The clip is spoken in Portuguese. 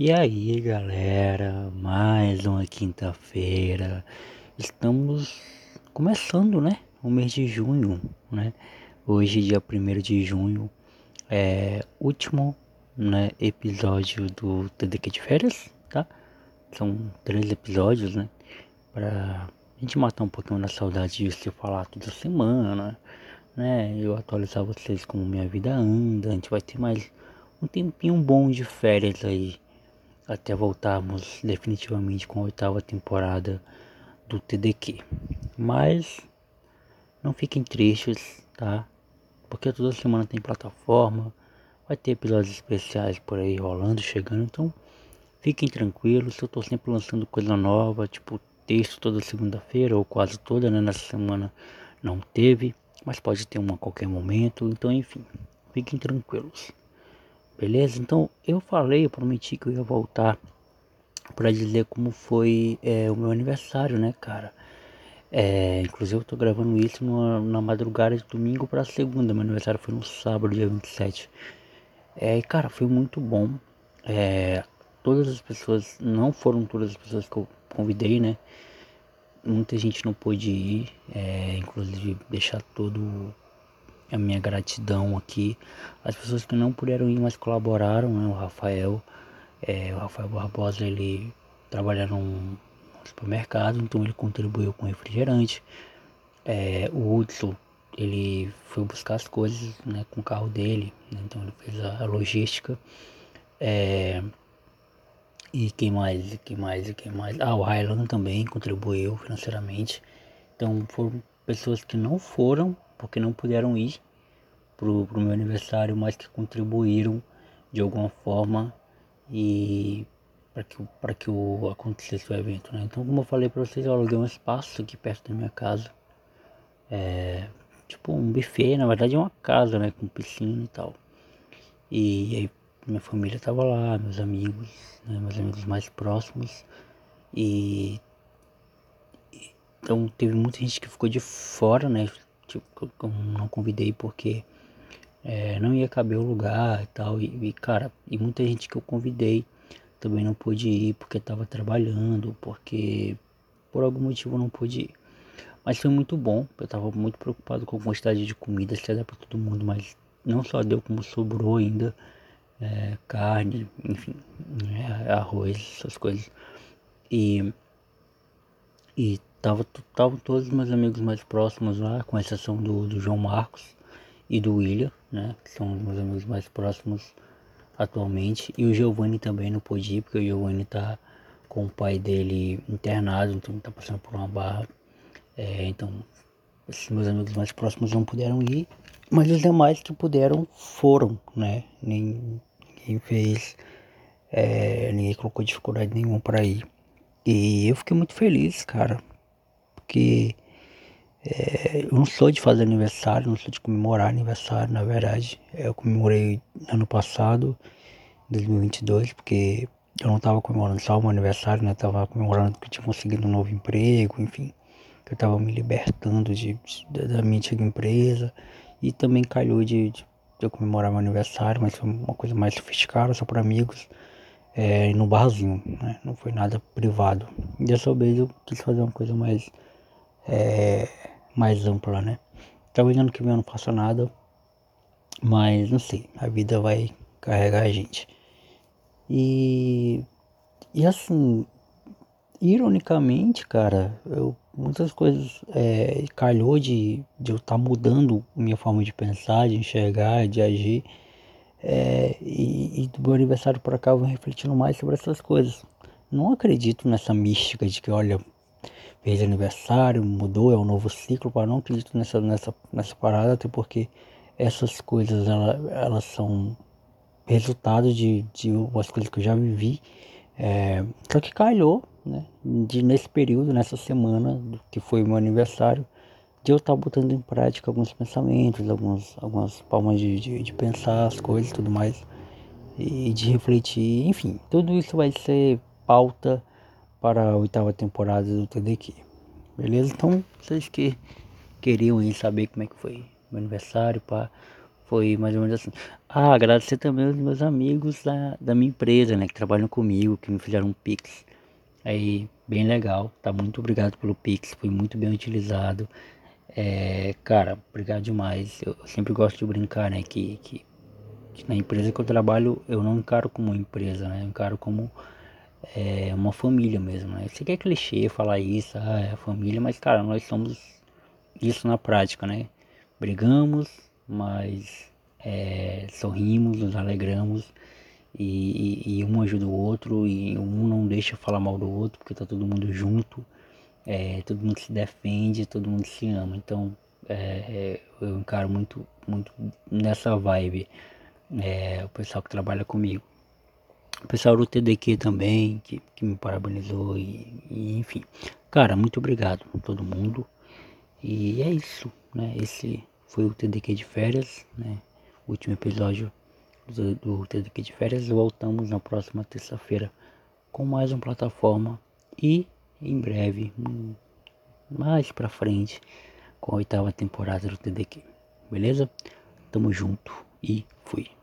E aí galera, mais uma quinta-feira, estamos começando né, o mês de junho, né? Hoje dia 1 de junho é último né, episódio do TDQ de férias, tá? São três episódios, né? Pra gente matar um pouquinho da saudade de se falar toda semana, né? Eu atualizar vocês como minha vida anda, a gente vai ter mais um tempinho bom de férias aí até voltarmos definitivamente com a oitava temporada do TDQ. Mas não fiquem tristes, tá? Porque toda semana tem plataforma, vai ter episódios especiais por aí rolando, chegando, então fiquem tranquilos, eu tô sempre lançando coisa nova, tipo texto toda segunda-feira ou quase toda, né? Nessa semana não teve, mas pode ter uma a qualquer momento, então enfim, fiquem tranquilos. Beleza? Então eu falei, eu prometi que eu ia voltar para dizer como foi é, o meu aniversário, né, cara? É, inclusive eu tô gravando isso numa, na madrugada de domingo para segunda. Meu aniversário foi no sábado, dia 27. É, cara, foi muito bom. É, todas as pessoas, não foram todas as pessoas que eu convidei, né? Muita gente não pôde ir, é, inclusive deixar todo a minha gratidão aqui. As pessoas que não puderam ir, mas colaboraram, né? O Rafael, é, o Rafael Barbosa, ele trabalha num supermercado, então ele contribuiu com refrigerante. É, o Hudson, ele foi buscar as coisas né, com o carro dele, né? então ele fez a, a logística. É, e quem mais? Quem mais? Quem mais? Ah, o Highland também contribuiu financeiramente. Então foram pessoas que não foram porque não puderam ir pro, pro meu aniversário, mas que contribuíram de alguma forma e para que, para que o, acontecesse o evento, né? Então, como eu falei para vocês, eu aluguei um espaço aqui perto da minha casa, é, tipo um buffet, na verdade é uma casa, né, com piscina e tal. E aí minha família tava lá, meus amigos, né, meus amigos mais próximos e então teve muita gente que ficou de fora, né? Tipo, eu não convidei porque é, não ia caber o lugar e tal. E, e, cara, e muita gente que eu convidei também não pôde ir porque estava trabalhando, porque por algum motivo não pude ir. Mas foi muito bom, eu estava muito preocupado com a quantidade de comida, se dar para todo mundo, mas não só deu como sobrou ainda, é, carne, enfim, é, arroz, essas coisas. E, e Tava, todos os meus amigos mais próximos lá, com exceção do, do João Marcos e do William, né? Que são os meus amigos mais próximos atualmente. E o Giovanni também não pôde ir, porque o Giovanni tá com o pai dele internado, então tá passando por uma barra. É, então, esses meus amigos mais próximos não puderam ir, mas os demais que puderam foram, né? Nem, ninguém fez, é, ninguém colocou dificuldade nenhuma para ir. E eu fiquei muito feliz, cara, porque é, eu não sou de fazer aniversário, não sou de comemorar aniversário, na verdade. Eu comemorei ano passado, 2022, porque eu não estava comemorando só meu aniversário, né? Eu tava comemorando que eu tinha conseguido um novo emprego, enfim. Que eu estava me libertando de, de, da minha antiga empresa. E também calhou de, de, de eu comemorar meu aniversário, mas foi uma coisa mais sofisticada, só para amigos é, no barzinho, né? Não foi nada privado. E dessa vez eu quis fazer uma coisa mais é, mais ampla, né? Talvez ano que vem eu não faça nada, mas não sei, a vida vai carregar a gente. E, e assim, ironicamente, cara, eu, muitas coisas é, calhou de, de eu estar tá mudando minha forma de pensar, de enxergar, de agir. É, e, e, do meu aniversário para cá eu vou refletindo mais sobre essas coisas. Não acredito nessa mística de que, olha, fez aniversário, mudou, é um novo ciclo, para não acredito nessa, nessa, nessa parada, até porque essas coisas ela, elas são resultado de, de umas coisas que eu já vivi. É, só que calhou, né, de nesse período, nessa semana, que foi meu aniversário, de eu estar tá botando em prática alguns pensamentos, algumas, algumas formas de, de, de pensar as coisas e tudo mais, e de refletir, enfim, tudo isso vai ser pauta para a oitava temporada do TDQ. Beleza? Então, vocês que queriam aí saber como é que foi meu aniversário, pá, foi mais ou menos assim. Ah, agradecer também aos meus amigos da, da minha empresa, né, que trabalham comigo, que me fizeram um Pix. Aí, bem legal, tá? Muito obrigado pelo Pix, foi muito bem utilizado. É, cara, obrigado demais. Eu sempre gosto de brincar, né, que, que, que na empresa que eu trabalho eu não encaro como empresa, né, eu encaro como é, uma família mesmo, né. Eu sei que é clichê falar isso, ah, é a família, mas, cara, nós somos isso na prática, né. Brigamos, mas é, sorrimos, nos alegramos e, e, e, um ajuda o outro e um não deixa falar mal do outro porque tá todo mundo junto, é, todo mundo se defende, todo mundo se ama. Então é, é eu encaro muito, muito nessa vibe é, o pessoal que trabalha comigo. O pessoal do TDQ também, que, que me parabenizou e, e enfim. Cara, muito obrigado a todo mundo. E é isso, né? Esse foi o TDQ de férias, né? O último episódio do, do TDQ de férias. Voltamos na próxima terça-feira com mais uma plataforma e em breve, mais pra frente, com a oitava temporada do TDQ. Beleza? Tamo junto e fui.